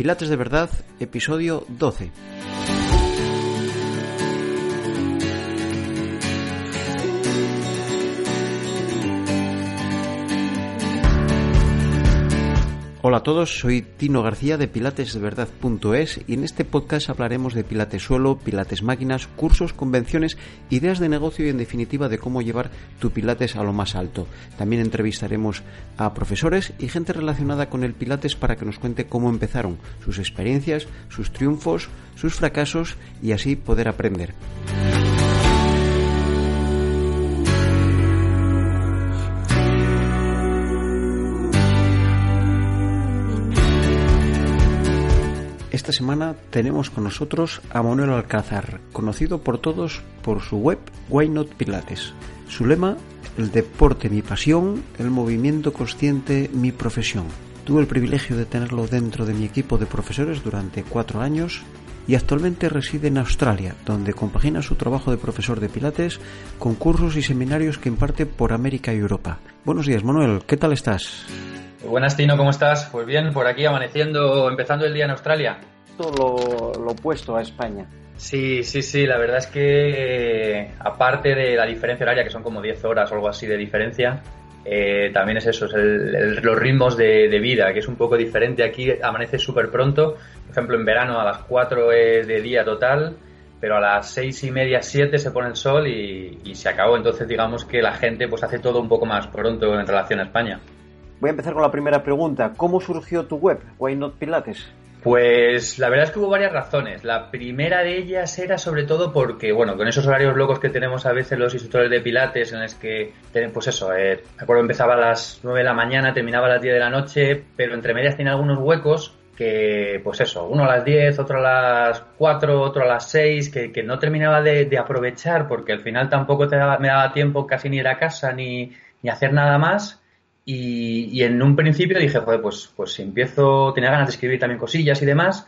Pilates de Verdad, episodio 12. Hola a todos, soy Tino García de pilatesdeverdad.es y en este podcast hablaremos de pilates suelo, pilates máquinas, cursos, convenciones, ideas de negocio y en definitiva de cómo llevar tu pilates a lo más alto. También entrevistaremos a profesores y gente relacionada con el pilates para que nos cuente cómo empezaron, sus experiencias, sus triunfos, sus fracasos y así poder aprender. Esta semana tenemos con nosotros a Manuel Alcázar, conocido por todos por su web Why Not Pilates. Su lema, el deporte mi pasión, el movimiento consciente mi profesión. Tuve el privilegio de tenerlo dentro de mi equipo de profesores durante cuatro años y actualmente reside en Australia, donde compagina su trabajo de profesor de Pilates con cursos y seminarios que imparte por América y Europa. Buenos días, Manuel, ¿qué tal estás? Buenas, Tino, ¿cómo estás? Pues bien, por aquí amaneciendo, empezando el día en Australia. Todo lo, opuesto a España. Sí, sí, sí, la verdad es que eh, aparte de la diferencia horaria, que son como 10 horas o algo así de diferencia, eh, también es eso, es los ritmos de, vida, que es un poco diferente. Aquí amanece súper pronto, por ejemplo, en verano a las 4 es de día total, pero a las 6 y media, 7 se pone el sol y, y se acabó. Entonces, digamos que la gente pues hace todo un poco más pronto en relación a España. Voy a empezar con la primera pregunta. ¿Cómo surgió tu web, Why Not Pilates? Pues la verdad es que hubo varias razones. La primera de ellas era sobre todo porque, bueno, con esos horarios locos que tenemos a veces los instructores de pilates, en los que, pues eso, eh, me acuerdo empezaba a las 9 de la mañana, terminaba a las 10 de la noche, pero entre medias tenía algunos huecos que, pues eso, uno a las 10, otro a las 4, otro a las 6, que, no terminaba de, aprovechar porque al final tampoco me daba tiempo casi ni ir a casa ni, ni hacer nada más y, en un principio dije, joder, pues, pues si empiezo, tenía ganas de escribir también cosillas y demás,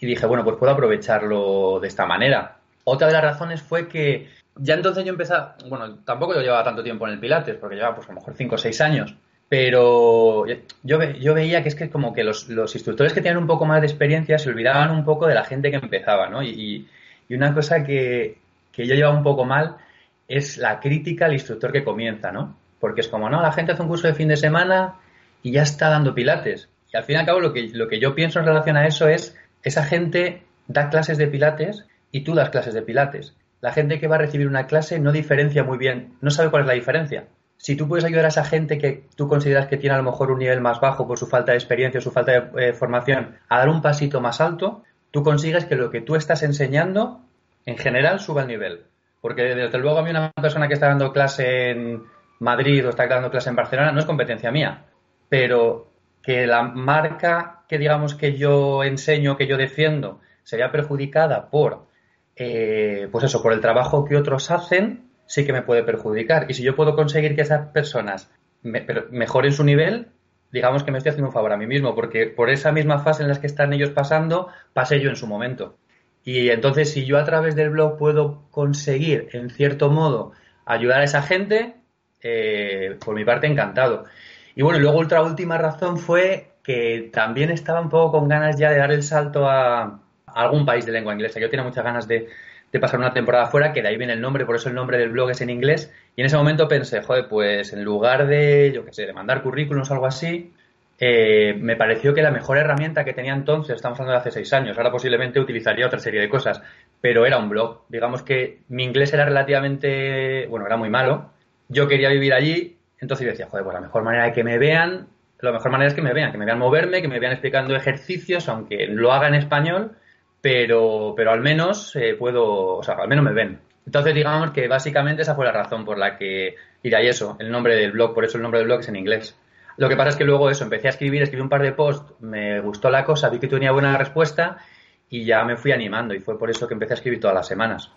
y dije, bueno, pues puedo aprovecharlo de esta manera. Otra de las razones fue que ya entonces yo empezaba, bueno, tampoco yo llevaba tanto tiempo en el Pilates, porque llevaba pues a lo mejor 5 o 6 años, pero yo, yo veía que es que como que los, instructores que tenían un poco más de experiencia se olvidaban un poco de la gente que empezaba, ¿no? Y, y una cosa que, que yo llevaba un poco mal es la crítica al instructor que comienza, ¿no? Porque es como, no, la gente hace un curso de fin de semana y ya está dando pilates. Y al fin y al cabo lo que, lo que yo pienso en relación a eso es, esa gente da clases de pilates y tú das clases de pilates. La gente que va a recibir una clase no diferencia muy bien, no sabe cuál es la diferencia. Si tú puedes ayudar a esa gente que tú consideras que tiene a lo mejor un nivel más bajo por su falta de experiencia o su falta de eh, formación a dar un pasito más alto, tú consigues que lo que tú estás enseñando en general suba el nivel. Porque desde luego a mí una persona que está dando clase en, Madrid o está dando clase en Barcelona, no es competencia mía, pero que la marca que digamos que yo enseño, que yo defiendo, sería perjudicada por, eh, pues eso, por el trabajo que otros hacen, sí que me puede perjudicar. Y si yo puedo conseguir que esas personas mejoren su nivel, digamos que me estoy haciendo un favor a mí mismo, porque por esa misma fase en la que están ellos pasando, pasé yo en su momento. Y entonces, si yo a través del blog puedo conseguir, en cierto modo, ayudar a esa gente, eh, por mi parte encantado. Y bueno, luego otra última razón fue que también estaba un poco con ganas ya de dar el salto a, algún país de lengua inglesa. Yo tenía muchas ganas de, pasar una temporada fuera, que de ahí viene el nombre, por eso el nombre del blog es en inglés. Y en ese momento pensé, joder, pues en lugar de, yo qué sé, de mandar currículums o algo así, eh, me pareció que la mejor herramienta que tenía entonces, estamos hablando de hace seis años, ahora posiblemente utilizaría otra serie de cosas, pero era un blog. Digamos que mi inglés era relativamente, bueno, era muy malo, yo quería vivir allí, entonces yo decía, joder, pues la mejor manera de que me vean, la mejor manera es que me vean, que me vean moverme, que me vean explicando ejercicios, aunque lo haga en español, pero, pero al menos eh, puedo, o sea, al menos me ven. Entonces digamos que básicamente esa fue la razón por la que, y de ahí eso, el nombre del blog, por eso el nombre del blog es en inglés. Lo que pasa es que luego eso, empecé a escribir, escribí un par de posts, me gustó la cosa, vi que tenía buena respuesta y ya me fui animando y fue por eso que empecé a escribir todas las semanas.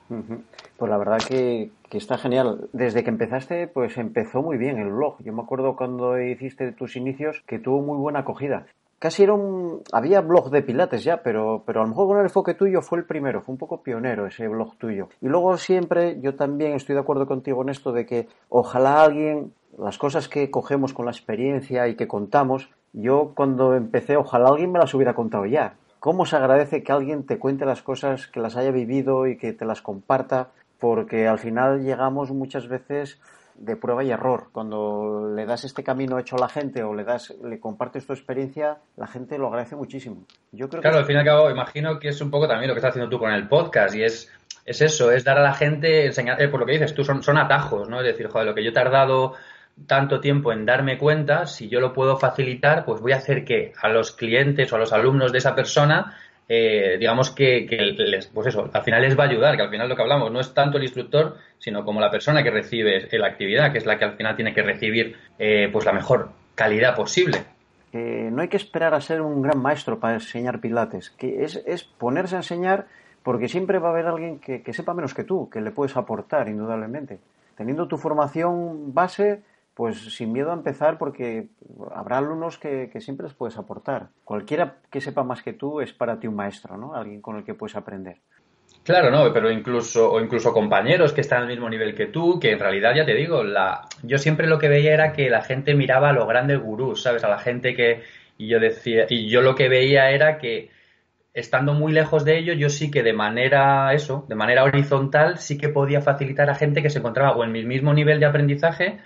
Pues la verdad que, está genial. Desde que empezaste, pues empezó muy bien el blog. Yo me acuerdo cuando hiciste tus inicios que tuvo muy buena acogida. Casi era un... Había blog de pilates ya, pero, pero a lo mejor con el enfoque tuyo fue el primero, fue un poco pionero ese blog tuyo. Y luego siempre, yo también estoy de acuerdo contigo en esto de que ojalá alguien, las cosas que cogemos con la experiencia y que contamos, yo cuando empecé, ojalá alguien me las hubiera contado ya cómo se agradece que alguien te cuente las cosas, que las haya vivido y que te las comparta, porque al final llegamos muchas veces de prueba y error. Cuando le das este camino hecho a la gente o le das, le compartes tu experiencia, la gente lo agradece muchísimo. Yo creo claro, al fin y al cabo, imagino que es un poco también lo que estás haciendo tú con el podcast y es, es eso, es dar a la gente, enseñar, eh, por lo que dices tú, son, son atajos, ¿no? Es decir, joder, lo que yo he tardado tanto tiempo en darme cuenta, si yo lo puedo facilitar, pues voy a hacer que a los clientes o a los alumnos de esa persona eh, digamos que, les, pues eso, al final les va a ayudar, que al final lo que hablamos no es tanto el instructor, sino como la persona que recibe la actividad, que es la que al final tiene que recibir eh, pues la mejor calidad posible. no hay que esperar a ser un gran maestro para enseñar pilates, que es, es ponerse a enseñar porque siempre va a haber alguien que sepa menos que tú, que le puedes aportar, indudablemente. Teniendo tu formación base, pues sin miedo a empezar porque habrá alumnos que, siempre les puedes aportar. Cualquiera que sepa más que tú es para ti un maestro, ¿no? Alguien con el que puedes aprender. Claro, no, pero incluso, o incluso compañeros que están al mismo nivel que tú, que en realidad ya te digo, la, yo siempre lo que veía era que la gente miraba a los grandes gurús, ¿sabes? A la gente que, y yo decía, y yo lo que veía era que estando muy lejos de ello, yo sí que de manera, eso, de manera horizontal, sí que podía facilitar a gente que se encontraba o en mi mismo nivel de aprendizaje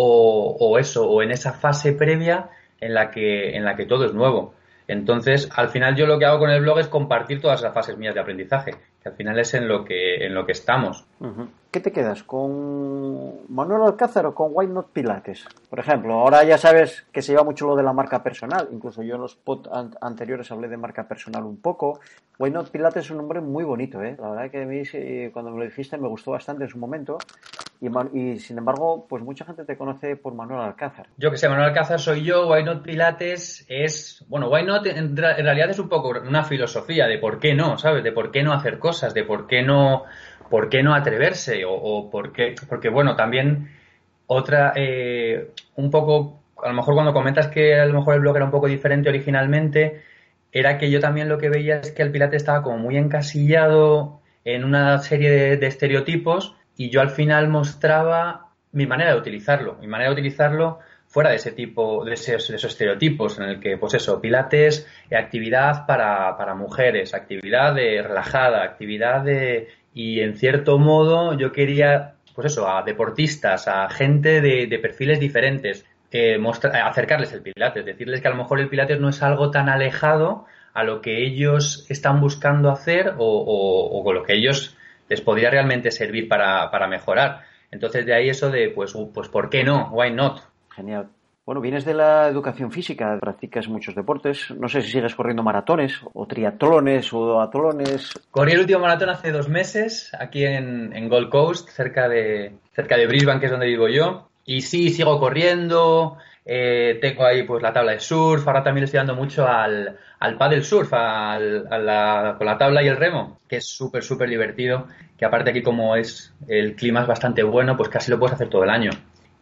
o, eso, o en esa fase previa en la que, en la que todo es nuevo. Entonces, al final yo lo que hago con el blog es compartir todas las fases mías de aprendizaje, que al final es en lo que, en lo que estamos. ¿Qué te quedas? ¿Con Manuel Alcázar o con White Not Pilates? Por ejemplo, ahora ya sabes que se lleva mucho lo de la marca personal. Incluso yo en los pod anteriores hablé de marca personal un poco. White Not Pilates es un nombre muy bonito, ¿eh? La verdad que a mí, cuando me lo dijiste me gustó bastante en su momento. Y, sin embargo, pues mucha gente te conoce por Manuel Alcázar. Yo que sé, Manuel Alcázar soy yo, Why Not Pilates es, bueno, Why Not en, realidad es un poco una filosofía de por qué no, ¿sabes? De por qué no hacer cosas, de por qué no, por qué no atreverse o por qué, porque bueno, también otra, eh, un poco, a lo mejor cuando comentas que a lo mejor el blog era un poco diferente originalmente, era que yo también lo que veía es que el Pilates estaba como muy encasillado en una serie de estereotipos y yo al final mostraba mi manera de utilizarlo, mi manera de utilizarlo fuera de ese tipo, de esos, estereotipos en el que, pues eso, pilates, actividad para, para mujeres, actividad de relajada, actividad de... Y en cierto modo yo quería, pues eso, a deportistas, a gente de, perfiles diferentes, eh, acercarles el pilates, decirles que a lo mejor el pilates no es algo tan alejado a lo que ellos están buscando hacer o, o, o con lo que ellos les podría realmente servir para, para mejorar. Entonces de ahí eso de, pues, pues, ¿por qué no? Why not? Genial. Bueno, vienes de la educación física, practicas muchos deportes. No sé si sigues corriendo maratones o triatlones o atlones. Corrí el último maratón hace dos meses aquí en, en, Gold Coast, cerca de, cerca de Brisbane, que es donde vivo yo. Y sí, sigo corriendo. Eh, tengo ahí pues la tabla de surf. Ahora también estoy dando mucho al, al paddle surf, al, a la, con la tabla y el remo, que es súper, súper divertido. Que aparte aquí como es el clima es bastante bueno, pues casi lo puedes hacer todo el año.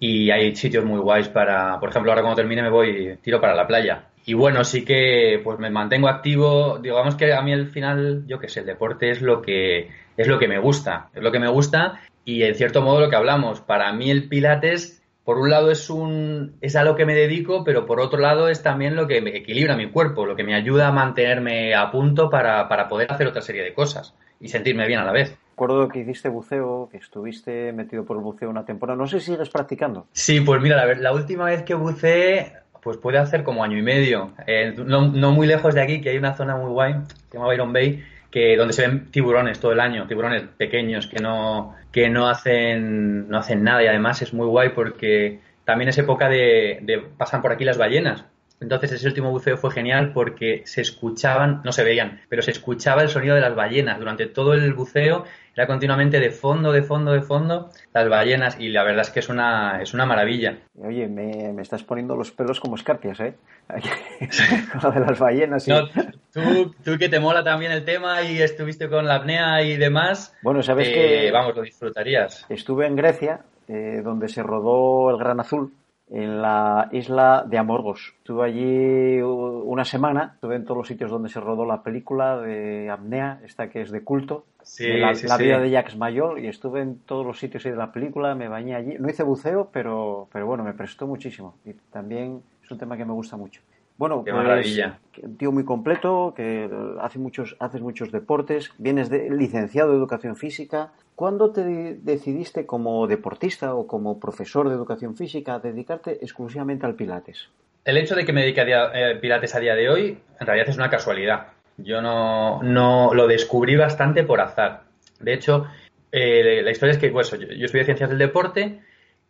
Y hay sitios muy guays para, por ejemplo, ahora cuando termine me voy, tiro para la playa. Y bueno, sí que pues me mantengo activo. Digamos que a mí al final, yo qué sé, el deporte es lo que es lo que me gusta, es lo que me gusta y en cierto modo lo que hablamos. Para mí el pilates por un lado es un es a lo que me dedico, pero por otro lado es también lo que me equilibra mi cuerpo, lo que me ayuda a mantenerme a punto para, poder hacer otra serie de cosas y sentirme bien a la vez. Recuerdo que hiciste buceo, que estuviste metido por el buceo una temporada. No sé si sigues practicando. Sí, pues mira, la, la última vez que buceé, pues puede hacer como año y medio. Eh, no, no, muy lejos de aquí, que hay una zona muy guay, se llama Byron Bay, que donde se ven tiburones todo el año, tiburones pequeños que no, que no hacen, no hacen nada y además es muy guay porque también es época de, de pasan por aquí las ballenas. Entonces ese último buceo fue genial porque se escuchaban, no se veían, pero se escuchaba el sonido de las ballenas durante todo el buceo era continuamente de fondo, de fondo, de fondo, las ballenas, y la verdad es que es una, es una maravilla. Oye, me, me estás poniendo los pelos como escarpias, ¿eh? con lo de las ballenas. No, tú, tú, que te mola también el tema y estuviste con la apnea y demás. Bueno, sabes que. Vamos, lo disfrutarías. Estuve en Grecia, eh, donde se rodó El Gran Azul, en la isla de Amorgos. Estuve allí una semana, estuve en todos los sitios donde se rodó la película de Apnea, esta que es de culto, la, vida de Jacques Mayor, y estuve en todos los sitios de la película, me bañé allí. No hice buceo, pero, pero bueno, me prestó muchísimo y también es un tema que me gusta mucho. Bueno, Qué pues, un tío muy completo, que hace muchos, haces muchos deportes, vienes de licenciado de educación física. ¿Cuándo te decidiste como deportista o como profesor de educación física a dedicarte exclusivamente al pilates? El hecho de que me dedique a día- eh, pilates a día de hoy, en realidad es una casualidad. Yo no, no lo descubrí bastante por azar. De hecho, eh, la historia es que pues, yo, yo estudié ciencias del deporte.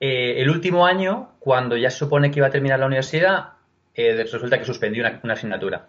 eh, el último año, cuando ya se supone que iba a terminar la universidad, eh, resulta que suspendí una, asignatura.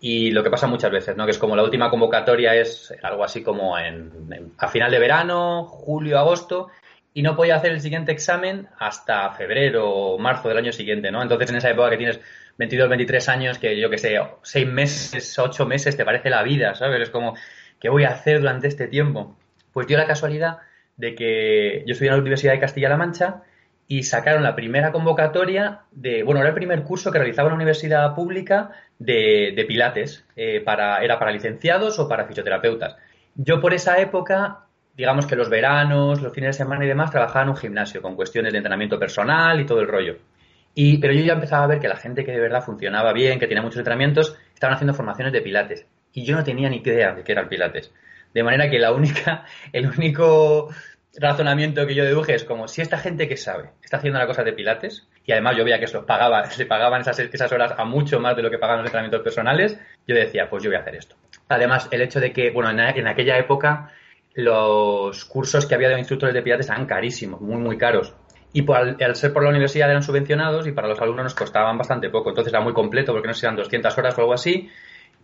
Y lo que pasa muchas veces, ¿no? Que es como la última convocatoria es algo así como en- a final de verano, julio, agosto, y no podía hacer el siguiente examen hasta febrero o marzo del año siguiente, ¿no? Entonces en esa época que tienes 22, 23 años, que yo que sé, 6 meses, 8 meses, te parece la vida, ¿sabes? Es como, ¿qué voy a hacer durante este tiempo? Pues dio la casualidad de que yo estudié en la Universidad de Castilla-La Mancha y sacaron la primera convocatoria de, bueno, era el primer curso que realizaba una universidad pública de, de Pilates, eh, para, era para licenciados o para fisioterapeutas. Yo por esa época, digamos que los veranos, los fines de semana y demás, trabajaba en un gimnasio con cuestiones de entrenamiento personal y todo el rollo. Y, pero yo ya empezaba a ver que la gente que de verdad funcionaba bien, que tenía muchos entrenamientos, estaban haciendo formaciones de Pilates. Y yo no tenía ni idea de qué era el Pilates. De manera que la única, el único razonamiento que yo deduje es como si esta gente que sabe está haciendo las cosas de pilates y además yo veía que se pagaba, le pagaban esas, esas horas a mucho más de lo que pagaban los entrenamientos personales, yo decía, pues yo voy a hacer esto. Además, el hecho de que, bueno, en, aquella época los cursos que había de instructores de pilates eran carísimos, muy, muy caros. Y al, ser por la universidad eran subvencionados y para los alumnos nos costaban bastante poco. Entonces era muy completo porque no sé eran 200 horas o algo así.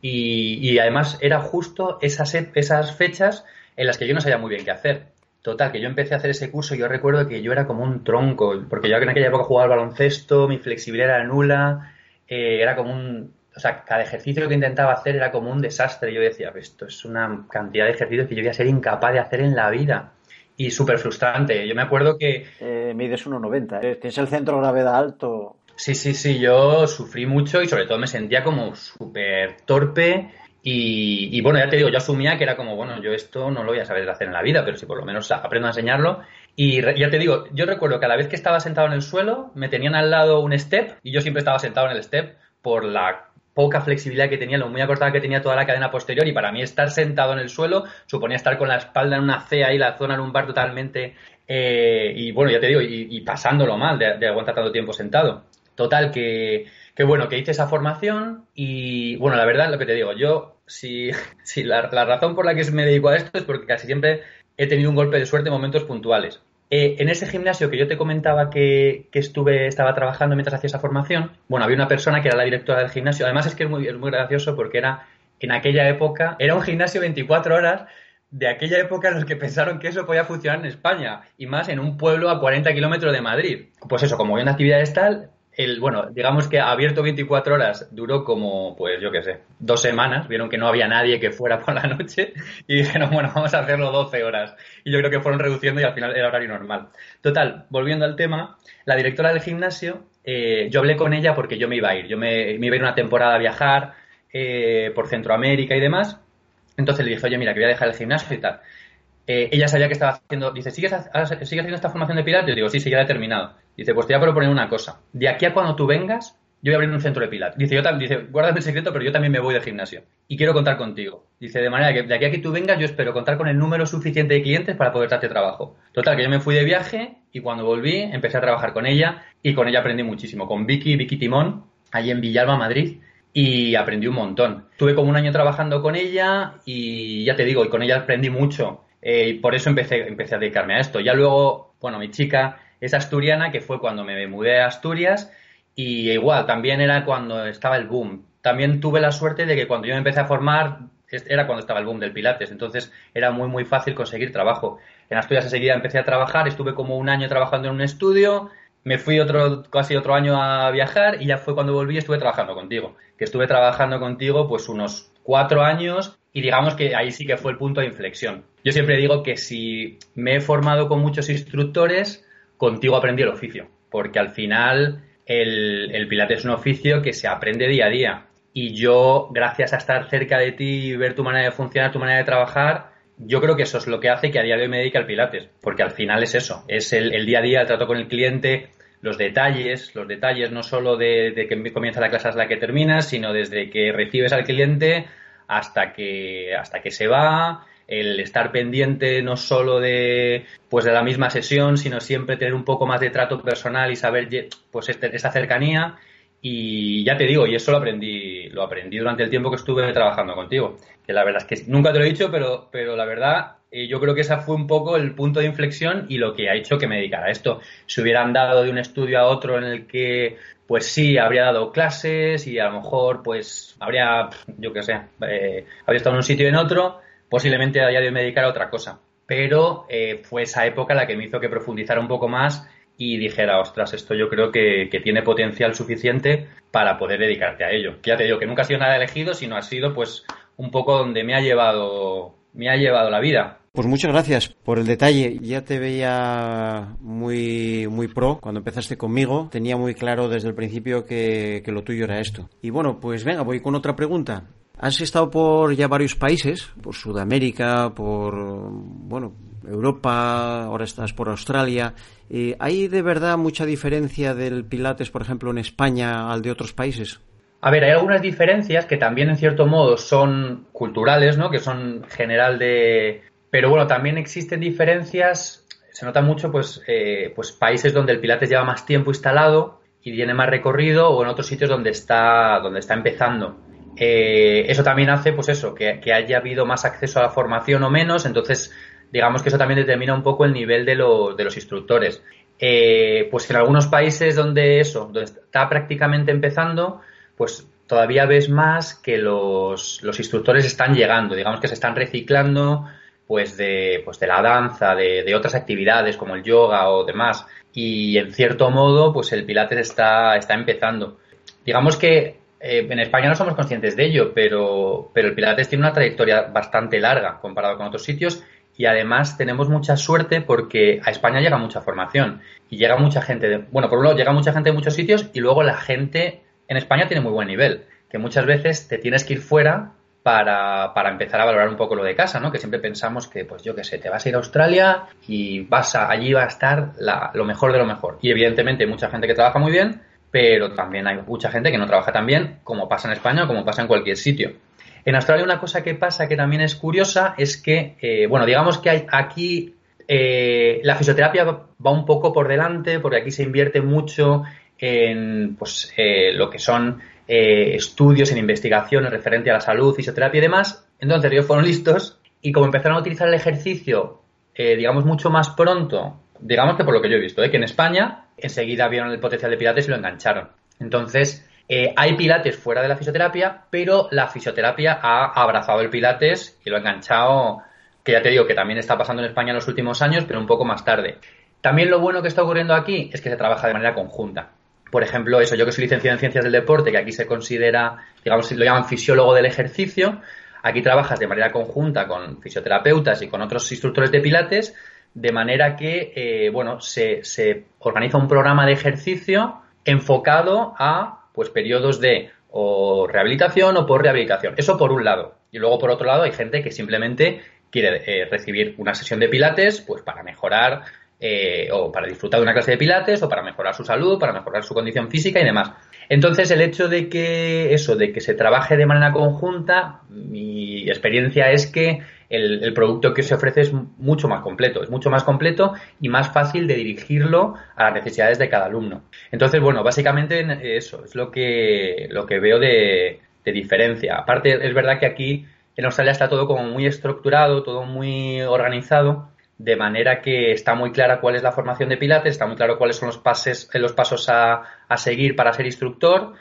Y, y además era justo esas, esas fechas en las que yo no sabía muy bien qué hacer. Total, que yo empecé a hacer ese curso y yo recuerdo que yo era como un tronco, porque yo en aquella época jugaba al baloncesto, mi flexibilidad era nula, eh, era como un... O sea, cada ejercicio que intentaba hacer era como un desastre. Yo decía, esto es una cantidad de ejercicios que yo voy a ser incapaz de hacer en la vida. Y súper frustrante. Yo me acuerdo que... Eh, mides 1,90. ¿eh? Tienes el centro de gravedad alto. Sí, sí, sí. Yo sufrí mucho y sobre todo me sentía como súper torpe. Y, y, bueno, ya te digo, yo asumía que era como, bueno, yo esto no lo voy a saber hacer en la vida, pero si por lo menos aprendo a enseñarlo. Y re, ya te digo, yo recuerdo que a la vez que estaba sentado en el suelo, me tenían al lado un step y yo siempre estaba sentado en el step por la poca flexibilidad que tenía, lo muy acortada que tenía toda la cadena posterior y para mí estar sentado en el suelo suponía estar con la espalda en una C ahí, la zona lumbar totalmente eh, y bueno, ya te digo, y, y pasándolo mal de, de, aguantar tanto tiempo sentado. Total, que, que bueno, que hice esa formación y bueno, la verdad, lo que te digo, yo, si, la, razón por la que me dedico a esto es porque casi siempre he tenido un golpe de suerte en momentos puntuales. Eh, en ese gimnasio que yo te comentaba que, estuve, estaba trabajando mientras hacía esa formación, bueno, había una persona que era la directora del gimnasio. Además es que es muy, muy gracioso porque era, en aquella época, era un gimnasio 24 horas de aquella época en los que pensaron que eso podía funcionar en España y más en un pueblo a 40 kilómetros de Madrid. Pues eso, como había una actividad tal, el, bueno, digamos que abierto 24 horas duró como, pues yo qué sé, dos semanas. Vieron que no había nadie que fuera por la noche y dijeron, bueno, vamos a hacerlo 12 horas. Y yo creo que fueron reduciendo y al final era horario normal. Total, volviendo al tema, la directora del gimnasio, eh, yo hablé con ella porque yo me iba a ir. Yo me, iba a ir una temporada a viajar eh, por Centroamérica y demás. Entonces le dije, oye, mira, que voy a dejar el gimnasio y tal. Eh, ella sabía que estaba haciendo, dice, ¿sigues, ¿sigues haciendo esta formación de pilates? Yo digo, sí, sí, ya terminado. Dice, pues te voy a proponer una cosa. De aquí a cuando tú vengas, yo voy a abrir un centro de pilates. Dice, yo también, dice, guárdame el secreto, pero yo también me voy del gimnasio. Y quiero contar contigo. Dice, de manera que de aquí a que tú vengas, yo espero contar con el número suficiente de clientes para poder darte trabajo. Total, que yo me fui de viaje y cuando volví, empecé a trabajar con ella y con ella aprendí muchísimo. Con Vicky, Vicky Timón, allí en Villalba, Madrid. Y aprendí un montón. Tuve como un año trabajando con ella y ya te digo, y con ella aprendí mucho. Eh, y por eso empecé, empecé a dedicarme a esto. Ya luego, bueno, mi chica es asturiana, que fue cuando me mudé a Asturias, y igual, también era cuando estaba el boom. También tuve la suerte de que cuando yo me empecé a formar, era cuando estaba el boom del Pilates, entonces era muy, muy fácil conseguir trabajo. En Asturias enseguida empecé a trabajar, estuve como un año trabajando en un estudio, me fui otro, casi otro año a viajar y ya fue cuando volví estuve trabajando contigo. Que estuve trabajando contigo pues unos cuatro años y digamos que ahí sí que fue el punto de inflexión. Yo siempre digo que si me he formado con muchos instructores, contigo aprendí el oficio, porque al final el, el Pilates es un oficio que se aprende día a día. Y yo, gracias a estar cerca de ti y ver tu manera de funcionar, tu manera de trabajar, yo creo que eso es lo que hace que a día de hoy me dedique al Pilates, porque al final es eso, es el, día a día, el trato con el cliente, los detalles, los detalles no solo de, que comienza la clase hasta la que terminas, sino desde que recibes al cliente hasta que, hasta que se va, el estar pendiente no solo de pues de la misma sesión, sino siempre tener un poco más de trato personal y saber pues este, esa cercanía y ya te digo, y eso lo aprendí, lo aprendí durante el tiempo que estuve trabajando contigo. Que la verdad es que nunca te lo he dicho, pero, pero la verdad, eh, yo creo que esa fue un poco el punto de inflexión y lo que ha hecho que me dedicara a esto. Si hubieran dado de un estudio a otro en el que, pues sí, habría dado clases y a lo mejor, pues, habría, yo qué sé, eh, habría estado en un sitio y en otro, posiblemente a día de me a otra cosa. Pero eh, fue esa época la que me hizo que profundizara un poco más y dijera, ostras, esto yo creo que, tiene potencial suficiente para poder dedicarte a ello. Ya te digo que nunca ha sido nada elegido, sino ha sido pues un poco donde me ha llevado, me ha llevado la vida. Pues muchas gracias por el detalle. Ya te veía muy, muy pro cuando empezaste conmigo. Tenía muy claro desde el principio que lo tuyo era esto. Y bueno, pues venga, voy con otra pregunta. Has estado por ya varios países, por Sudamérica, por bueno, Europa, ahora estás por Australia. Eh, ¿Hay de verdad mucha diferencia del Pilates, por ejemplo, en España al de otros países? A ver, hay algunas diferencias que también en cierto modo son culturales, ¿no? Que son general de... Pero bueno, también existen diferencias, se nota mucho pues, eh, pues países donde el Pilates lleva más tiempo instalado y tiene más recorrido o en otros sitios donde está, donde está empezando. Eh, eso también hace, pues eso, que, haya habido más acceso a la formación o menos, entonces digamos que eso también determina un poco el nivel de, de los instructores. Eh, pues en algunos países donde eso, donde está prácticamente empezando, pues todavía ves más que los, los instructores están llegando, digamos que se están reciclando pues de, pues de la danza, de, de, otras actividades como el yoga o demás. Y en cierto modo, pues el Pilates está, está empezando. Digamos que eh, en España no somos conscientes de ello, pero, pero el Pilates tiene una trayectoria bastante larga comparado con otros sitios y además tenemos mucha suerte porque a España llega mucha formación y llega mucha gente, de, bueno, por un lado llega mucha gente de muchos sitios y luego la gente en España tiene muy buen nivel, que muchas veces te tienes que ir fuera para, para, empezar a valorar un poco lo de casa, ¿no? Que siempre pensamos que, pues yo qué sé, te vas a ir a Australia y vas a, allí va a estar lo mejor de lo mejor. Y evidentemente mucha gente que trabaja muy bien, pero también hay mucha gente que no trabaja tan bien como pasa en España o como pasa en cualquier sitio. En Australia una cosa que pasa que también es curiosa es que, eh, bueno, digamos que hay, aquí eh, la fisioterapia va un poco por delante porque aquí se invierte mucho en pues, eh, lo que son estudios, en investigaciones referente a la salud, fisioterapia y demás. Entonces ellos fueron listos y como empezaron a utilizar el ejercicio, digamos, mucho más pronto, digamos que por lo que yo he visto, que en España enseguida vieron el potencial de Pilates y lo engancharon. Entonces, eh, hay Pilates fuera de la fisioterapia, pero la fisioterapia ha abrazado el Pilates y lo ha enganchado, que ya te digo que también está pasando en España en los últimos años, pero un poco más tarde. También lo bueno que está ocurriendo aquí es que se trabaja de manera conjunta. Por ejemplo, eso, yo que soy licenciado en ciencias del deporte, que aquí se considera, digamos, lo llaman fisiólogo del ejercicio, aquí trabajas de manera conjunta con fisioterapeutas y con otros instructores de pilates, de manera que, eh, bueno, se, se, organiza un programa de ejercicio enfocado a, pues, periodos de o rehabilitación o por rehabilitación. Eso por un lado. Y luego, por otro lado, hay gente que simplemente quiere eh, recibir una sesión de pilates, pues, para mejorar eh, o para disfrutar de una clase de pilates o para mejorar su salud, para mejorar su condición física y demás. Entonces, el hecho de que eso, de que se trabaje de manera conjunta, mi experiencia es que el, producto que se ofrece es mucho más completo, es mucho más completo y más fácil de dirigirlo a las necesidades de cada alumno. Entonces, bueno, básicamente eso es lo que, lo que veo de, diferencia. Aparte, es verdad que aquí en Australia está todo como muy estructurado, todo muy organizado, de manera que está muy clara cuál es la formación de Pilates, está muy claro cuáles son los, pases, los pasos a, a seguir para ser instructor.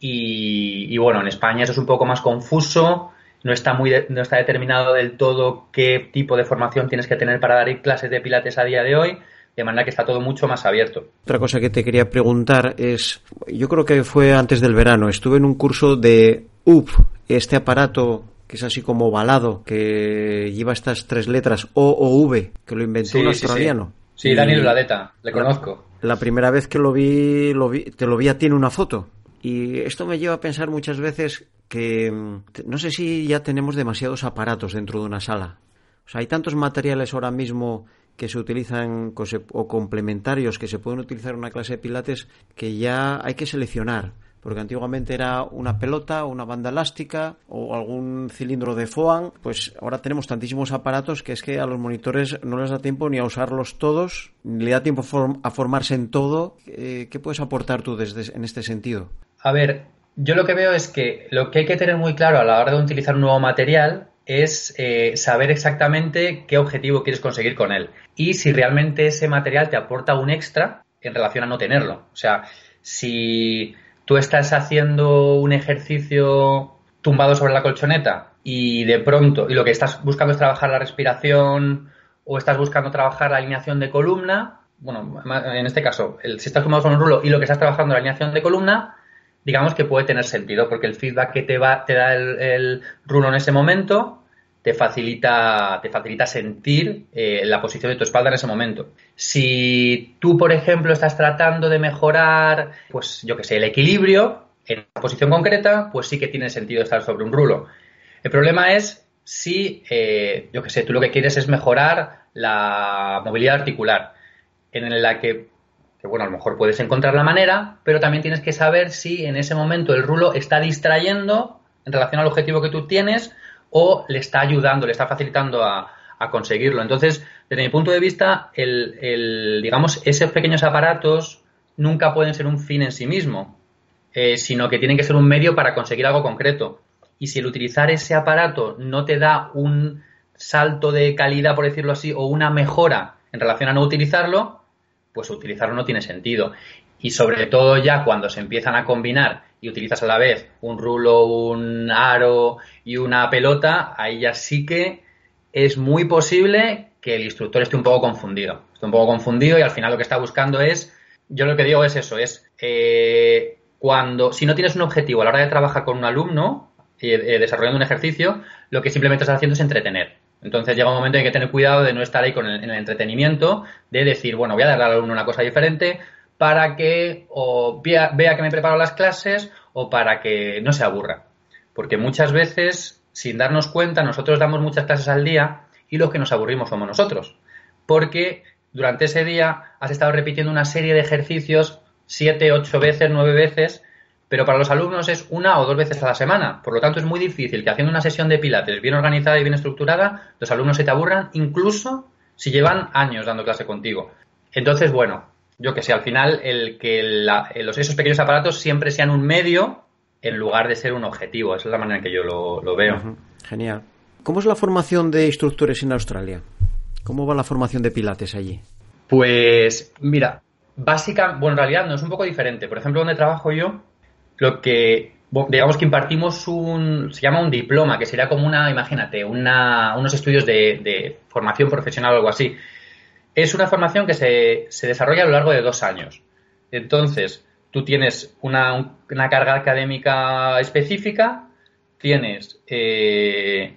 Y, y, bueno, en España eso es un poco más confuso no está muy no está determinado del todo qué tipo de formación tienes que tener para dar clases de pilates a día de hoy de manera que está todo mucho más abierto. Otra cosa que te quería preguntar es, yo creo que fue antes del verano, estuve en un curso de UP, este aparato que es así como ovalado, que lleva estas tres letras O o V, que lo inventó un australiano. Sí, Daniel Bladeta, le conozco. La primera vez que lo vi, lo vi, te lo vi a ti en una foto. Y esto me lleva a pensar muchas veces que mm, no sé si ya tenemos demasiados aparatos dentro de una sala. O sea, hay tantos materiales ahora mismo que se utilizan o complementarios que se pueden utilizar en una clase de pilates que ya hay que seleccionar porque antiguamente era una pelota, una banda elástica o algún cilindro de foam, pues ahora tenemos tantísimos aparatos que es que a los monitores no les da tiempo ni a usarlos todos, ni le da tiempo a formarse en todo. Eh, ¿Qué puedes aportar tú desde, en este sentido? A ver, yo lo que veo es que lo que hay que tener muy claro a la hora de utilizar un nuevo material es eh, saber exactamente qué objetivo quieres conseguir con él y si realmente ese material te aporta un extra en relación a no tenerlo. O sea, si tú estás haciendo un ejercicio tumbado sobre la colchoneta y de pronto, y lo que estás buscando es trabajar la respiración o estás buscando trabajar la alineación de columna, bueno, en este caso, si estás tumbado sobre un rulo y lo que estás trabajando la alineación de columna, digamos que puede tener sentido, porque el feedback que te, va, te da el, rulo en ese momento te facilita, te facilita sentir eh, la posición de tu espalda en ese momento. Si tú, por ejemplo, estás tratando de mejorar, pues yo que sé, el equilibrio en una posición concreta, pues sí que tiene sentido estar sobre un rulo. El problema es si, eh, yo que sé, tú lo que quieres es mejorar la movilidad articular, en la que, que, bueno, a lo mejor puedes encontrar la manera, pero también tienes que saber si en ese momento el rulo está distrayendo en relación al objetivo que tú tienes o le está ayudando, le está facilitando a, conseguirlo. Entonces, desde mi punto de vista, el, digamos, esos pequeños aparatos nunca pueden ser un fin en sí mismo, eh, sino que tienen que ser un medio para conseguir algo concreto. Y si el utilizar ese aparato no te da un salto de calidad, por decirlo así, o una mejora en relación a no utilizarlo, pues utilizarlo no tiene sentido. Y sobre todo ya cuando se empiezan a combinar y utilizas a la vez un rulo, un aro y una pelota, ahí ya sí que es muy posible que el instructor esté un poco confundido. Esté un poco confundido y al final lo que está buscando es, yo lo que digo es eso, es eh, cuando, si no tienes un objetivo a la hora de trabajar con un alumno, eh, eh, desarrollando un ejercicio, lo que simplemente estás haciendo es entretener. Entonces llega un momento en que hay que tener cuidado de no estar ahí con el, en el entretenimiento, de decir, bueno, voy a darle al alumno una cosa diferente, para que o vea, que me preparo las clases o para que no se aburra. Porque muchas veces, sin darnos cuenta, nosotros damos muchas clases al día y los que nos aburrimos somos nosotros. Porque durante ese día has estado repitiendo una serie de ejercicios siete, ocho veces, nueve veces, pero para los alumnos es una o dos veces a la semana. Por lo tanto, es muy difícil que haciendo una sesión de pilates bien organizada y bien estructurada, los alumnos se te aburran, incluso si llevan años dando clase contigo. Entonces, bueno, yo que sé, al final el que los, esos pequeños aparatos siempre sean un medio en lugar de ser un objetivo. Esa es la manera en que yo lo, veo. Genial. ¿Cómo es la formación de instructores en Australia? ¿Cómo va la formación de pilates allí? Pues mira, básica, bueno, en realidad no es un poco diferente. Por ejemplo, donde trabajo yo, lo que digamos que impartimos un, se llama un diploma, que sería como una, imagínate, una, unos estudios de, de formación profesional o algo así es una formación que se, desarrolla a lo largo de dos años. Entonces, tú tienes una, carga académica específica, tienes, eh,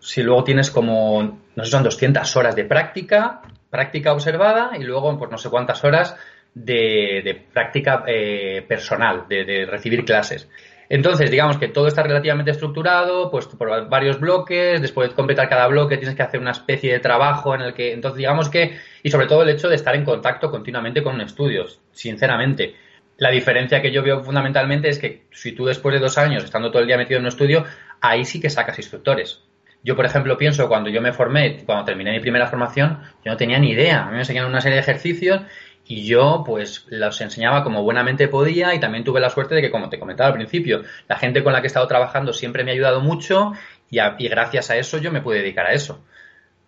si luego tienes como, no sé, son 200 horas de práctica, práctica observada y luego, pues no sé cuántas horas de, práctica eh, personal, de recibir clases. Entonces, digamos que todo está relativamente estructurado, pues por varios bloques, después de completar cada bloque tienes que hacer una especie de trabajo en el que, entonces digamos que, y sobre todo el hecho de estar en contacto continuamente con estudios, sinceramente. La diferencia que yo veo fundamentalmente es que si tú después de dos años estando todo el día metido en un estudio, ahí sí que sacas instructores. Yo, por ejemplo, pienso cuando yo me formé, cuando terminé mi primera formación, yo no tenía ni idea. A mí me enseñaron una serie de ejercicios y yo pues los enseñaba como buenamente podía y también tuve la suerte de que, como te comentaba al principio, la gente con la que he estado trabajando siempre me ha ayudado mucho y, gracias a eso yo me pude dedicar a eso.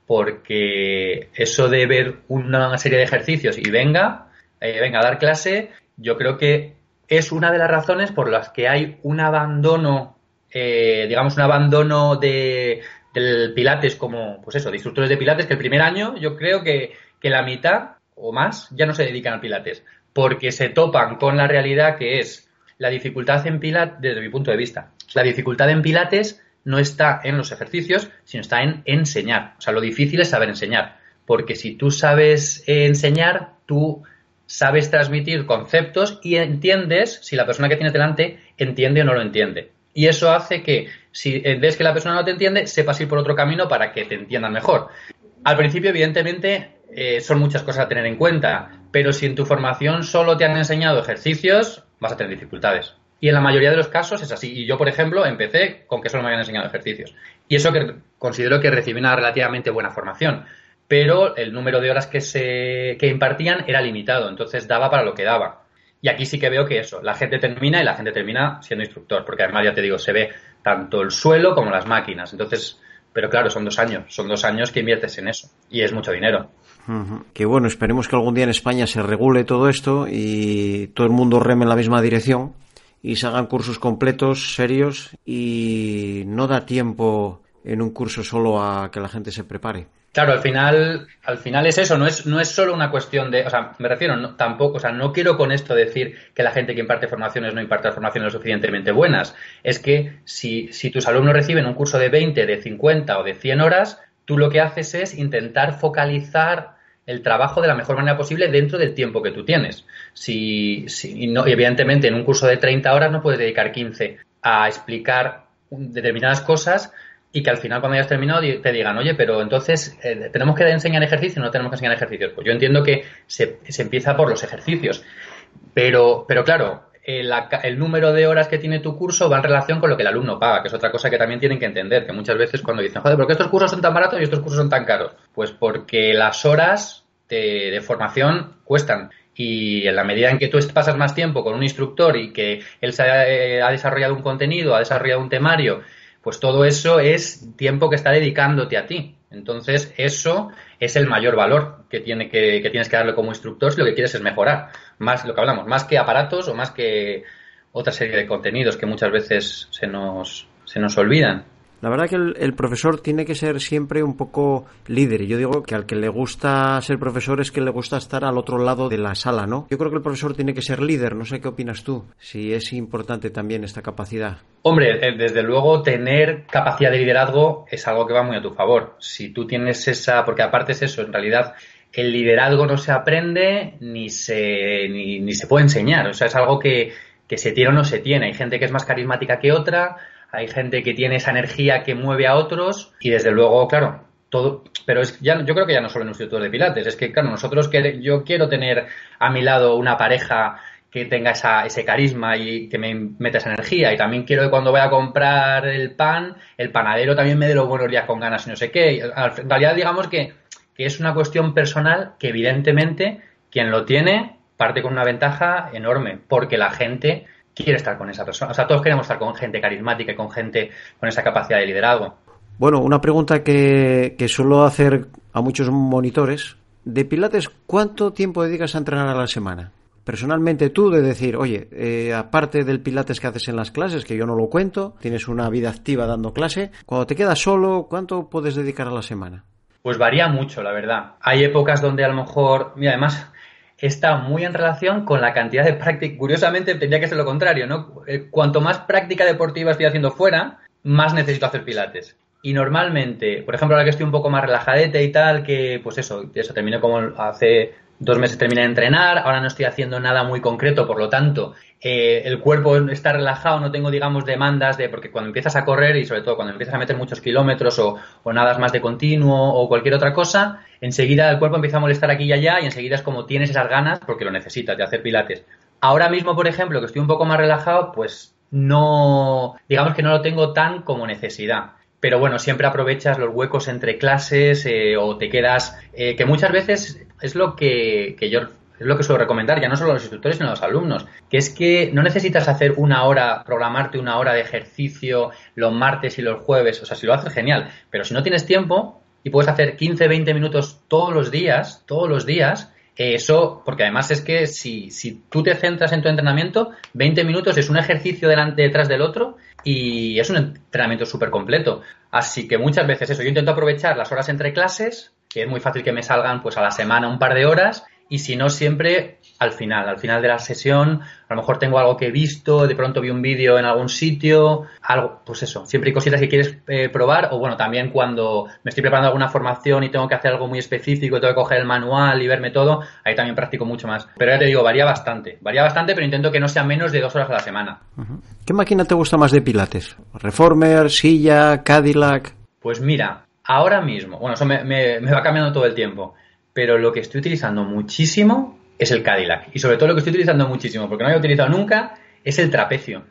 Porque eso de ver una serie de ejercicios y venga, eh, venga a dar clase, yo creo que es una de las razones por las que hay un abandono, eh, digamos, un abandono de, del Pilates como, pues eso, de instructores de Pilates, que el primer año yo creo que, que la mitad o más ya no se dedican al Pilates, porque se topan con la realidad que es la dificultad en Pilates, desde mi punto de vista, la dificultad en Pilates no está en los ejercicios, sino está en enseñar. O sea, lo difícil es saber enseñar, porque si tú sabes enseñar, tú sabes transmitir conceptos y entiendes si la persona que tienes delante entiende o no lo entiende. Y eso hace que si ves que la persona no te entiende, sepas ir por otro camino para que te entiendan mejor. Al principio, evidentemente, eh, son muchas cosas a tener en cuenta, pero si en tu formación solo te han enseñado ejercicios, vas a tener dificultades. Y en la mayoría de los casos es así. Y yo, por ejemplo, empecé con que solo me habían enseñado ejercicios. Y eso que considero que recibí una relativamente buena formación. Pero el número de horas que se impartían era limitado, entonces daba para lo que daba. Y aquí sí que veo que eso, la gente termina y la gente termina siendo instructor, porque además ya te digo, se ve tanto el suelo como las máquinas. Entonces, pero claro, son dos años, son dos años que inviertes en eso y es mucho dinero. Que bueno, esperemos que algún día en España se regule todo esto y todo el mundo reme en la misma dirección y se hagan cursos completos, serios y no da tiempo en un curso solo a que la gente se prepare. Claro, al final, al final es eso, no es, no es solo una cuestión de, o sea, me refiero, no, tampoco, o sea, no quiero con esto decir que la gente que imparte formaciones no imparte formaciones lo suficientemente buenas. Es que si, si tus alumnos reciben un curso de 20, de 50 o de 100 horas, tú lo que haces es intentar focalizar el trabajo de la mejor manera posible dentro del tiempo que tú tienes. Si, si no, evidentemente, en un curso de 30 horas no puedes dedicar 15 a explicar determinadas cosas y que al final cuando hayas terminado te digan, oye, pero entonces eh, tenemos que enseñar ejercicios, no tenemos que enseñar ejercicios. Pues yo entiendo que se, se empieza por los ejercicios, pero, pero claro, el, el, número de horas que tiene tu curso va en relación con lo que el alumno paga, que es otra cosa que también tienen que entender, que muchas veces cuando dicen, joder, ¿por qué estos cursos son tan baratos y estos cursos son tan caros? Pues porque las horas de, formación cuestan. Y en la medida en que tú pasas más tiempo con un instructor y que él eh, ha desarrollado un contenido, ha desarrollado un temario, pues todo eso es tiempo que está dedicándote a ti. Entonces, eso es el mayor valor que, tiene que, que, tienes que darle como instructor si lo que quieres es mejorar. Más lo que hablamos, más que aparatos o más que otra serie de contenidos que muchas veces se nos, se nos olvidan. La verdad que el, profesor tiene que ser siempre un poco líder. Y yo digo que al que le gusta ser profesor es que le gusta estar al otro lado de la sala, ¿no? Yo creo que el profesor tiene que ser líder. No sé qué opinas tú. Si es importante también esta capacidad. Hombre, eh, desde luego tener capacidad de liderazgo es algo que va muy a tu favor. Si tú tienes esa, porque aparte es eso, en realidad el liderazgo no se aprende ni se, ni, se puede enseñar. O sea, es algo que, que se tiene o no se tiene. Hay gente que es más carismática que otra hay gente que tiene esa energía que mueve a otros y desde luego, claro, todo, pero es ya yo creo que ya no solo en un instituto de pilates, es que claro, nosotros que yo quiero tener a mi lado una pareja que tenga esa, ese carisma y que me meta esa energía. Y también quiero que cuando voy a comprar el pan, el panadero también me dé los buenos días con ganas y no sé qué. En realidad, digamos que, que es una cuestión personal que evidentemente quien lo tiene parte con una ventaja enorme, porque la gente quiere estar con esa persona. O sea, todos queremos estar con gente carismática y con gente con esa capacidad de liderazgo. Bueno, una pregunta que, que suelo hacer a muchos monitores. De Pilates, ¿cuánto tiempo dedicas a entrenar a la semana? Personalmente tú de decir, oye, eh, aparte del Pilates que haces en las clases, que yo no lo cuento, tienes una vida activa dando clase, cuando te quedas solo, ¿cuánto puedes dedicar a la semana? Pues varía mucho, la verdad. Hay épocas donde a lo mejor, mira, además, está muy en relación con la cantidad de práctica. Curiosamente, tendría que ser lo contrario, ¿no? Eh, cuanto más práctica deportiva estoy haciendo fuera, más necesito hacer pilates. Y normalmente, por ejemplo, ahora que estoy un poco más relajadete y tal, que pues eso, eso terminé como hace dos meses terminé de entrenar, ahora no estoy haciendo nada muy concreto, por lo tanto, eh, el cuerpo está relajado, no tengo, digamos, demandas de, porque cuando empiezas a correr y sobre todo cuando empiezas a meter muchos kilómetros o, o más de continuo o cualquier otra cosa, enseguida el cuerpo empieza a molestar aquí y allá y enseguida es como tienes esas ganas porque lo necesitas de hacer pilates. Ahora mismo, por ejemplo, que estoy un poco más relajado, pues no, digamos que no lo tengo tan como necesidad pero bueno, siempre aprovechas los huecos entre clases eh, o te quedas, eh, que muchas veces es lo que, que yo es lo que suelo recomendar, ya no solo a los instructores, sino a los alumnos, que es que no necesitas hacer una hora, programarte una hora de ejercicio los martes y los jueves, o sea, si lo haces genial, pero si no tienes tiempo y puedes hacer 15, 20 minutos todos los días, todos los días, eso, porque además es que si, si tú te centras en tu entrenamiento, 20 minutos es un ejercicio delante, detrás del otro y es un entrenamiento súper completo. Así que muchas veces eso, yo intento aprovechar las horas entre clases, que es muy fácil que me salgan pues a la semana un par de horas, y si no siempre al final, al final de la sesión, a lo mejor tengo algo que he visto, de pronto vi un vídeo en algún sitio, algo, pues eso, siempre hay cositas que quieres eh, probar, o bueno, también cuando me estoy preparando alguna formación y tengo que hacer algo muy específico, tengo que coger el manual y verme todo, ahí también practico mucho más. Pero ya te digo, varía bastante, varía bastante, pero intento que no sea menos de dos horas a la semana. ¿Qué máquina te gusta más de Pilates? ¿Reformer, silla, Cadillac? Pues mira, ahora mismo, bueno, eso me va cambiando todo el tiempo pero lo que estoy utilizando muchísimo es el Cadillac. Y sobre todo lo que estoy utilizando muchísimo, porque no había utilizado nunca, es el trapecio.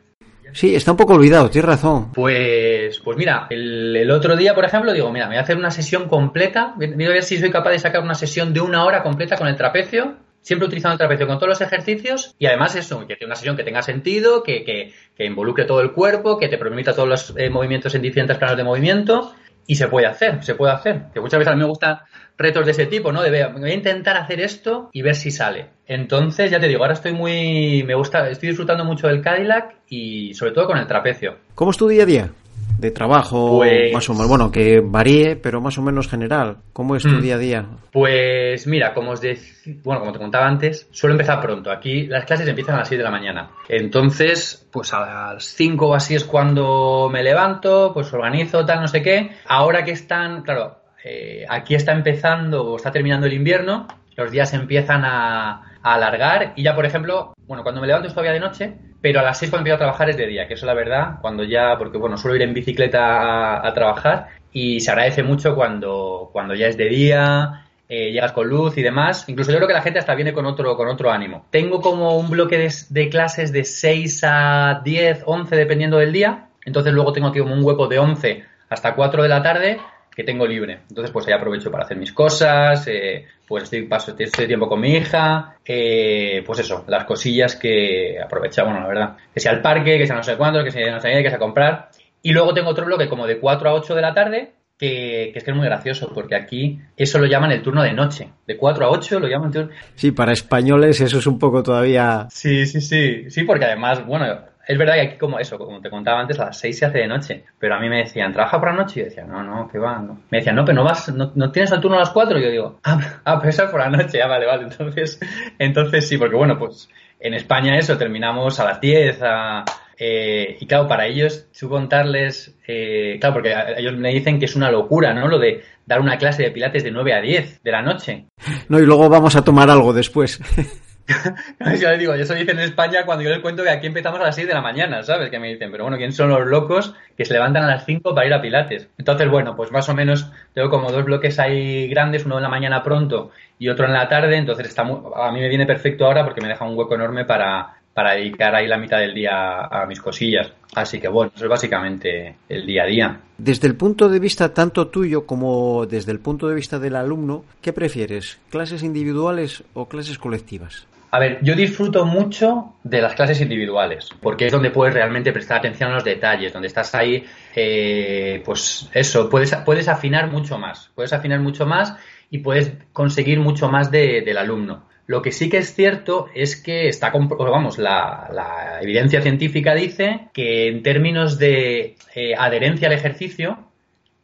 Sí, está un poco olvidado, tienes razón. Pues, pues mira, el, otro día, por ejemplo, digo, mira, me voy a hacer una sesión completa, voy a ver si soy capaz de sacar una sesión de una hora completa con el trapecio, siempre utilizando el trapecio con todos los ejercicios y además eso, que tenga una sesión que tenga sentido, que, que, que involucre todo el cuerpo, que te permita todos los eh, movimientos en diferentes planos de movimiento y se puede hacer, se puede hacer. Que muchas veces a mí me gusta retos de ese tipo, ¿no? De voy a intentar hacer esto y ver si sale. Entonces, ya te digo, ahora estoy muy, me gusta, estoy disfrutando mucho del Cadillac y sobre todo con el trapecio. ¿Cómo es tu día a día? De trabajo, Pues- más o menos, bueno, que varíe, pero más o menos general. ¿Cómo es tu Mm. día a día? Pues mira, como os dec- bueno, como te contaba antes, suelo empezar pronto. Aquí las clases empiezan a las 6 de la mañana. Entonces, pues a las 5 o así es cuando me levanto, pues organizo tal, no sé qué. Ahora que están, claro, eh, aquí está empezando o está terminando el invierno, los días empiezan a, alargar y ya, por ejemplo, bueno, cuando me levanto es todavía de noche, pero a las 6 cuando empiezo a trabajar es de día, que eso es la verdad, cuando ya, porque bueno, suelo ir en bicicleta a, a trabajar y se agradece mucho cuando, cuando ya es de día, eh, llegas con luz y demás. Incluso yo creo que la gente hasta viene con otro, con otro ánimo. Tengo como un bloque de, de clases de 6 a 10, 11 dependiendo del día. Entonces luego tengo aquí como un hueco de 11 hasta 4 de la tarde que tengo libre. Entonces pues ahí aprovecho para hacer mis cosas, eh, pues estoy, paso estoy tiempo con mi hija, eh, pues eso, las cosillas que aprovecha, bueno, la verdad, que sea el parque, que sea no sé cuándo, que sea no sé qué, que sea comprar. Y luego tengo otro bloque como de 4 a 8 de la tarde, que, que es que es muy gracioso, porque aquí eso lo llaman el turno de noche. De 4 a 8 lo llaman turno. Sí, para españoles eso es un poco todavía... Sí, sí, sí. Sí, porque además, bueno, es verdad que aquí como eso, como te contaba antes, a las 6 se hace de noche. Pero a mí me decían, ¿trabaja por la noche? Y yo decía, no, no, que va, no. Me decían, no, pero no vas, no, no tienes el turno a las 4. Y yo digo, ah, ah, eso es por la noche, ah, vale, vale. Entonces, entonces sí, porque bueno, pues en España eso, terminamos a las 10, a, eh, y claro, para ellos, tú contarles, eh, claro, porque ellos me dicen que es una locura, ¿no? Lo de dar una clase de pilates de 9 a 10 de la noche. No, y luego vamos a tomar algo después. Yo les digo, eso dicen en España cuando yo les cuento que aquí empezamos a las 6 de la mañana, ¿sabes? Que me dicen, pero bueno, ¿quién son los locos que se levantan a las 5 para ir a Pilates? Entonces, bueno, pues más o menos tengo como dos bloques ahí grandes, uno en la mañana pronto y otro en la tarde, entonces está muy- a mí me viene perfecto ahora porque me deja un hueco enorme para, para dedicar ahí la mitad del día a mis cosillas. Así que bueno, eso es básicamente el día a día. Desde el punto de vista tanto tuyo como desde el punto de vista del alumno, ¿qué prefieres? ¿Clases individuales o clases colectivas? A ver, yo disfruto mucho de las clases individuales, porque es donde puedes realmente prestar atención a los detalles, donde estás ahí, eh, pues eso, puedes, puedes afinar mucho más, puedes afinar mucho más y puedes conseguir mucho más de- del alumno. Lo que sí que es cierto es que está, vamos, la, la evidencia científica dice que en términos de eh, adherencia al ejercicio,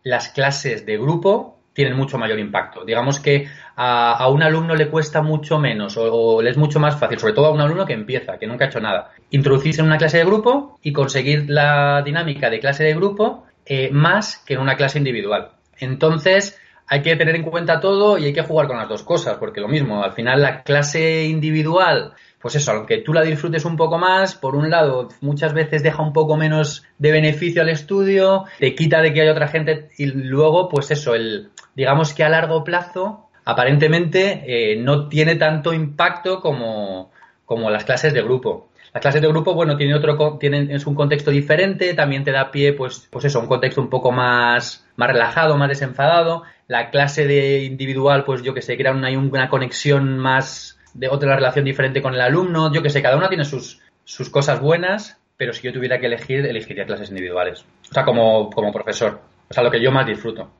las clases de grupo tienen mucho mayor impacto. Digamos que a, un alumno le cuesta mucho menos o, o le es mucho más fácil, sobre todo a un alumno que empieza, que nunca ha hecho nada, introducirse en una clase de grupo y conseguir la dinámica de clase de grupo eh, más que en una clase individual. Entonces, hay que tener en cuenta todo y hay que jugar con las dos cosas, porque lo mismo, al final la clase individual, pues eso, aunque tú la disfrutes un poco más, por un lado, muchas veces deja un poco menos de beneficio al estudio, te quita de que haya otra gente y luego, pues eso, el, digamos que a largo plazo, aparentemente, eh, no tiene tanto impacto como, como las clases de grupo. Las clases de grupo, bueno, tiene otro, tienen, es un contexto diferente, también te da pie, pues, pues eso, un contexto un poco más, más relajado, más desenfadado. La clase de individual, pues yo que sé, crea una, una conexión más de otra relación diferente con el alumno. Yo que sé, cada una tiene sus, sus cosas buenas, pero si yo tuviera que elegir, elegiría clases individuales. O sea, como, como profesor. O sea, lo que yo más disfruto.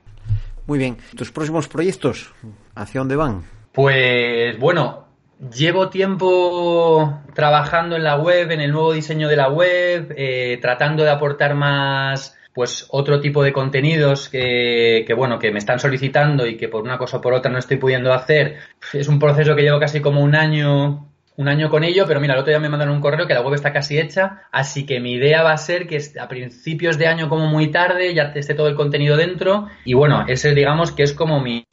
Muy bien. ¿Tus próximos proyectos? ¿Hacia dónde van? Pues bueno, llevo tiempo trabajando en la web, en el nuevo diseño de la web, eh, tratando de aportar más pues otro tipo de contenidos que, bueno que me están solicitando y que por una cosa o por otra no estoy pudiendo hacer. Es un proceso que llevo casi como un año un año con ello, pero mira, el otro día me mandaron un correo que la web está casi hecha, así que mi idea va a ser que a principios de año como muy tarde ya esté todo el contenido dentro y bueno, ese digamos que es como mi,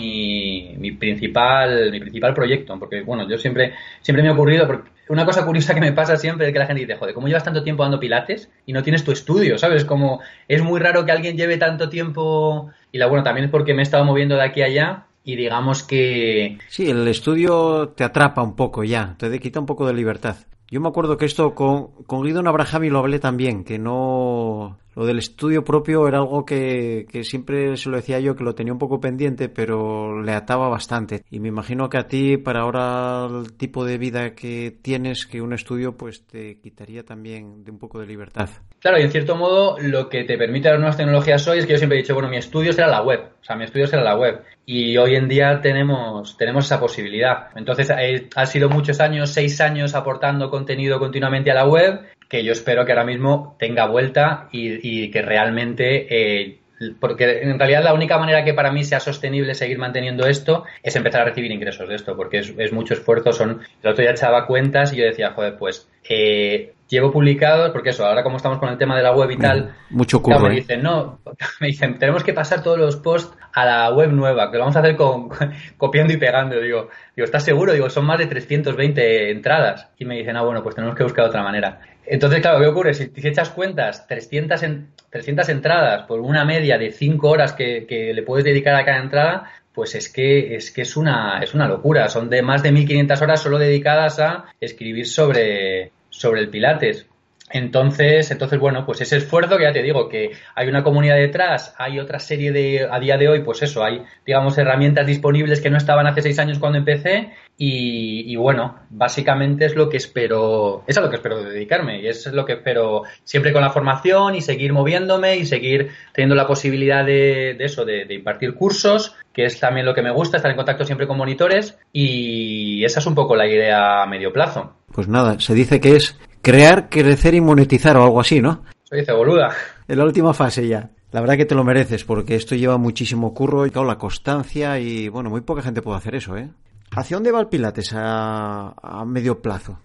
mi, principal mi principal proyecto, porque bueno, yo siempre siempre me ha ocurrido porque una cosa curiosa que me pasa siempre es que la gente dice, joder, ¿cómo llevas tanto tiempo dando pilates y no tienes tu estudio? ¿Sabes? Como es muy raro que alguien lleve tanto tiempo y la bueno, también es porque me he estado moviendo de aquí a allá y digamos que... Sí, el estudio te atrapa un poco ya, te quita un poco de libertad. Yo me acuerdo que esto con, con Guido Abrahami lo hablé también, que no, lo del estudio propio era algo que, que, siempre se lo decía yo, que lo tenía un poco pendiente, pero le ataba bastante. Y me imagino que a ti, para ahora el tipo de vida que tienes, que un estudio, pues te quitaría también de un poco de libertad. Claro, y en cierto modo, lo que te permite las nuevas tecnologías hoy es que yo siempre he dicho, bueno, mi estudio será la web. O sea, mi estudio será la web. Y hoy en día tenemos, tenemos esa posibilidad. Entonces, ha sido muchos años, seis años aportando contenido continuamente a la web que yo espero que ahora mismo tenga vuelta y, que realmente eh, porque en realidad la única manera que para mí sea sostenible seguir manteniendo esto es empezar a recibir ingresos de esto, porque es, mucho esfuerzo. Son, el otro día echaba cuentas y yo decía, joder, pues eh, llevo publicados, porque eso, ahora como estamos con el tema de la web y tal, mucho curro, me ¿eh? dicen, no, me dicen, tenemos que pasar todos los posts a la web nueva, que lo vamos a hacer con, copiando y pegando. Digo, digo, ¿estás seguro? Digo, son más de 320 entradas. Y me dicen, ah, bueno, pues tenemos que buscar otra manera. Entonces, claro, ¿qué ocurre? Si, si echas cuentas, 300, en, 300 entradas por una media de 5 horas que, que, le puedes dedicar a cada entrada, pues es que es que es una es una locura. Son de más de 1500 horas solo dedicadas a escribir sobre sobre el Pilates. Entonces, entonces, bueno, pues ese esfuerzo que ya te digo, que hay una comunidad detrás, hay otra serie de, a día de hoy, pues eso, hay, digamos, herramientas disponibles que no estaban hace seis años cuando empecé y, bueno, básicamente es lo que espero, es a lo que espero dedicarme y es lo que espero siempre con la formación y seguir moviéndome y seguir teniendo la posibilidad de, eso, de, de impartir cursos, que es también lo que me gusta, estar en contacto siempre con monitores y esa es un poco la idea a medio plazo. Pues nada, se dice que es crear, crecer y monetizar o algo así, ¿no? Se dice boluda. En la última fase ya. La verdad que te lo mereces porque esto lleva muchísimo curro y claro, la constancia y bueno, muy poca gente puede hacer eso, ¿eh? ¿Hacia dónde va el Pilates a, a medio plazo?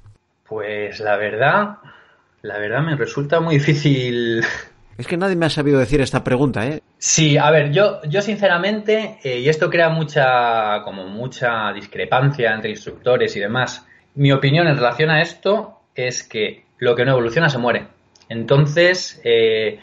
Pues la verdad, la verdad me resulta muy difícil es que nadie me ha sabido decir esta pregunta, ¿eh? Sí, a ver, yo, yo sinceramente, eh, y esto crea mucha, como mucha discrepancia entre instructores y demás, mi opinión en relación a esto es que lo que no evoluciona se muere. Entonces, eh,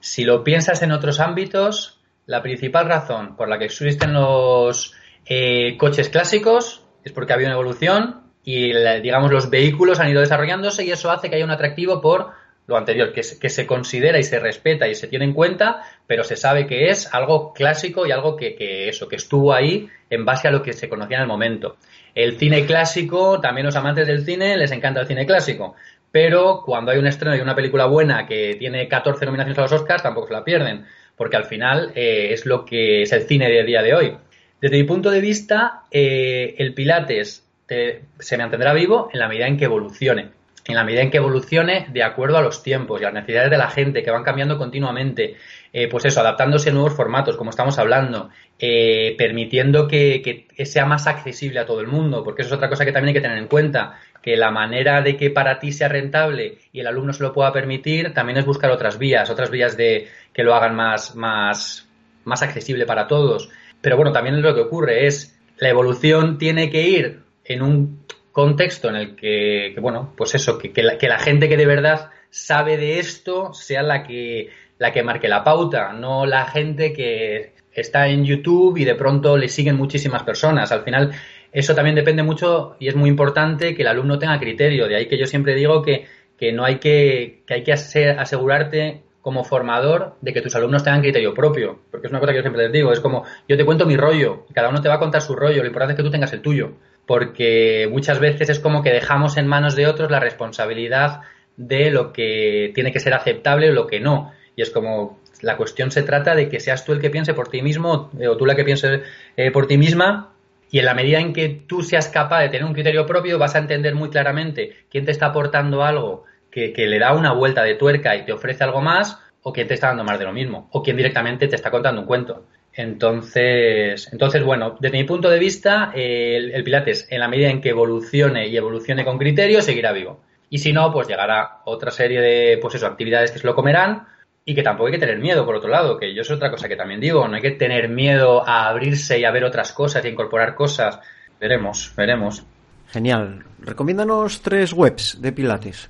si lo piensas en otros ámbitos, la principal razón por la que existen los eh, coches clásicos es porque ha habido una evolución y, digamos, los vehículos han ido desarrollándose y eso hace que haya un atractivo por lo anterior, que, se considera y se respeta y se tiene en cuenta, pero se sabe que es algo clásico y algo que, que eso, que estuvo ahí en base a lo que se conocía en el momento. El cine clásico, también los amantes del cine les encanta el cine clásico, pero cuando hay un estreno y una película buena que tiene 14 nominaciones a los Oscars, tampoco se la pierden, porque al final eh, es lo que es el cine de día de hoy. Desde mi punto de vista, eh, el Pilates te, se mantendrá vivo en la medida en que evolucione en la medida en que evolucione de acuerdo a los tiempos y a las necesidades de la gente que van cambiando continuamente. Eh, pues eso, adaptándose a nuevos formatos, como estamos hablando, eh, permitiendo que, que, sea más accesible a todo el mundo, porque eso es otra cosa que también hay que tener en cuenta, que la manera de que para ti sea rentable y el alumno se lo pueda permitir, también es buscar otras vías, otras vías de que lo hagan más, más, más accesible para todos. Pero bueno, también lo que ocurre es, la evolución tiene que ir en un contexto en el que, bueno, pues eso, que, que, la, que la gente que de verdad sabe de esto sea la que la que marque la pauta, no la gente que está en YouTube y de pronto le siguen muchísimas personas. Al final, eso también depende mucho y es muy importante que el alumno tenga criterio. De ahí que yo siempre digo que, que no hay que, que hay que asegurarte como formador de que tus alumnos tengan criterio propio. Porque es una cosa que yo siempre les digo. Es como, yo te cuento mi rollo, cada uno te va a contar su rollo, lo importante es que tú tengas el tuyo. Porque muchas veces es como que dejamos en manos de otros la responsabilidad de lo que tiene que ser aceptable o lo que no. Y es como, la cuestión se trata de que seas tú el que piense por ti mismo eh, o tú la que piense eh, por ti misma y en la medida en que tú seas capaz de tener un criterio propio vas a entender muy claramente quién te está aportando algo que, que le da una vuelta de tuerca y te ofrece algo más o quién te está dando más de lo mismo o quién directamente te está contando un cuento. Entonces, entonces bueno, desde mi punto de vista, el, el, Pilates, en la medida en que evolucione y evolucione con criterio, seguirá vivo. Y si no, pues llegará otra serie de, pues eso, actividades que se lo comerán y que tampoco hay que tener miedo, por otro lado, que yo es otra cosa que también digo, no hay que tener miedo a abrirse y a ver otras cosas y a incorporar cosas. Veremos, veremos. Genial. Recomiéndanos tres webs de Pilates.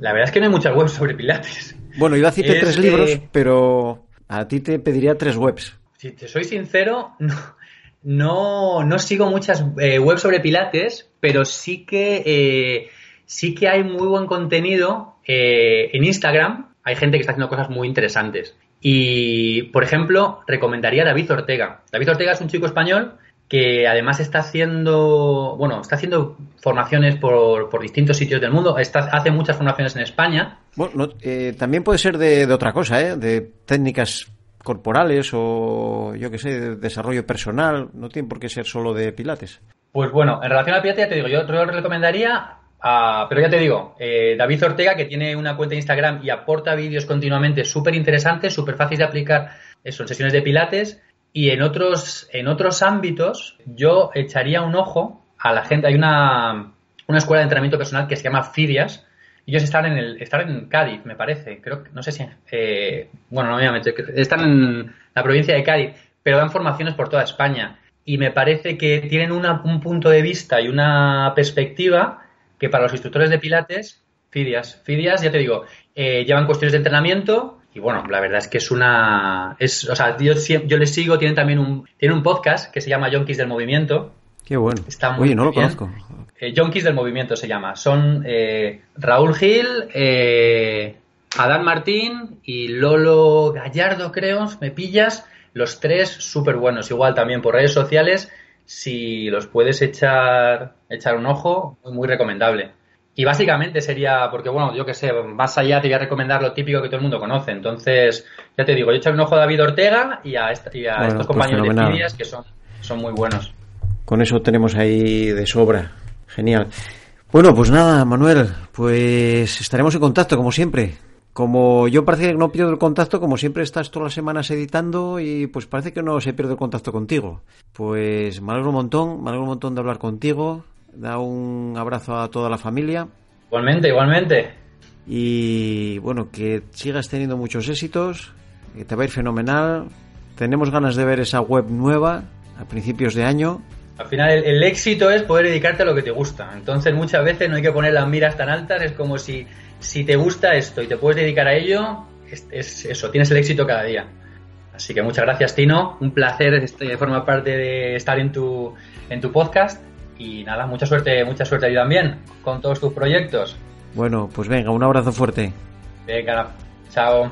La verdad es que no hay muchas webs sobre Pilates. Bueno, iba a decirte es, tres libros, pero a ti te pediría tres webs. Si te soy sincero, no, no, no sigo muchas eh, webs sobre Pilates, pero sí que, eh, sí que hay muy buen contenido eh, en Instagram. Hay gente que está haciendo cosas muy interesantes. Y, por ejemplo, recomendaría a David Ortega. David Ortega es un chico español que además está haciendo, bueno, está haciendo formaciones por, por distintos sitios del mundo, hace muchas formaciones en España. Bueno, también puede ser de, de otra cosa, ¿eh? de técnicas corporales o yo que sé, de desarrollo personal, no tiene por qué ser solo de pilates. Pues bueno, en relación al pilates ya te digo, yo lo recomendaría, a, pero ya te digo, eh, David Ortega que tiene una cuenta de Instagram y aporta vídeos continuamente súper interesantes, súper fáciles de aplicar, eso, en sesiones de pilates y en otros, en otros ámbitos yo echaría un ojo a la gente, hay una, una escuela de entrenamiento personal que se llama Fidias, ellos están en el están en Cádiz, me parece. Creo no sé si eh, bueno, no me están en la provincia de Cádiz, pero dan formaciones por toda España y me parece que tienen un punto de vista y una perspectiva que para los instructores de pilates, Fidias, Fidias, ya te digo, eh, llevan cuestiones de entrenamiento y bueno, la verdad es que es una es, o sea, yo, yo les sigo, tienen también un tienen un podcast que se llama Yonkis del movimiento. Qué bueno. Está muy Oye, no lo conozco. Eh, del Movimiento se llama. Son eh, Raúl Gil, eh, Adán Martín y Lolo Gallardo, creo, me pillas. Los tres súper buenos, igual también por redes sociales. Si los puedes echar, echar un ojo, muy, recomendable. Y básicamente sería, porque bueno, yo que sé, más allá te voy a recomendar lo típico que todo el mundo conoce. Entonces, ya te digo, yo echar un ojo a David Ortega y a, estos pues compañeros de Fidias que son, son muy buenos. Con eso tenemos ahí de sobra. Genial. Bueno, pues nada, Manuel, pues estaremos en contacto como siempre. Como yo parece que no pierdo el contacto, como siempre estás todas las semanas editando y pues parece que no se pierde el contacto contigo. Pues me alegro un montón, me alegro un montón de hablar contigo. Da un abrazo a toda la familia. Igualmente, igualmente. Y bueno, que sigas teniendo muchos éxitos, que te va a ir fenomenal. Tenemos ganas de ver esa web nueva a principios de año al final el, éxito es poder dedicarte a lo que te gusta. Entonces muchas veces no hay que poner las miras tan altas, es como si, si te gusta esto y te puedes dedicar a ello, es, eso, tienes el éxito cada día. Así que muchas gracias Tino, un placer este, formar parte de estar en tu, en tu podcast y nada, mucha suerte, mucha suerte a ti también con todos tus proyectos. Bueno, pues venga, un abrazo fuerte. Venga, chao.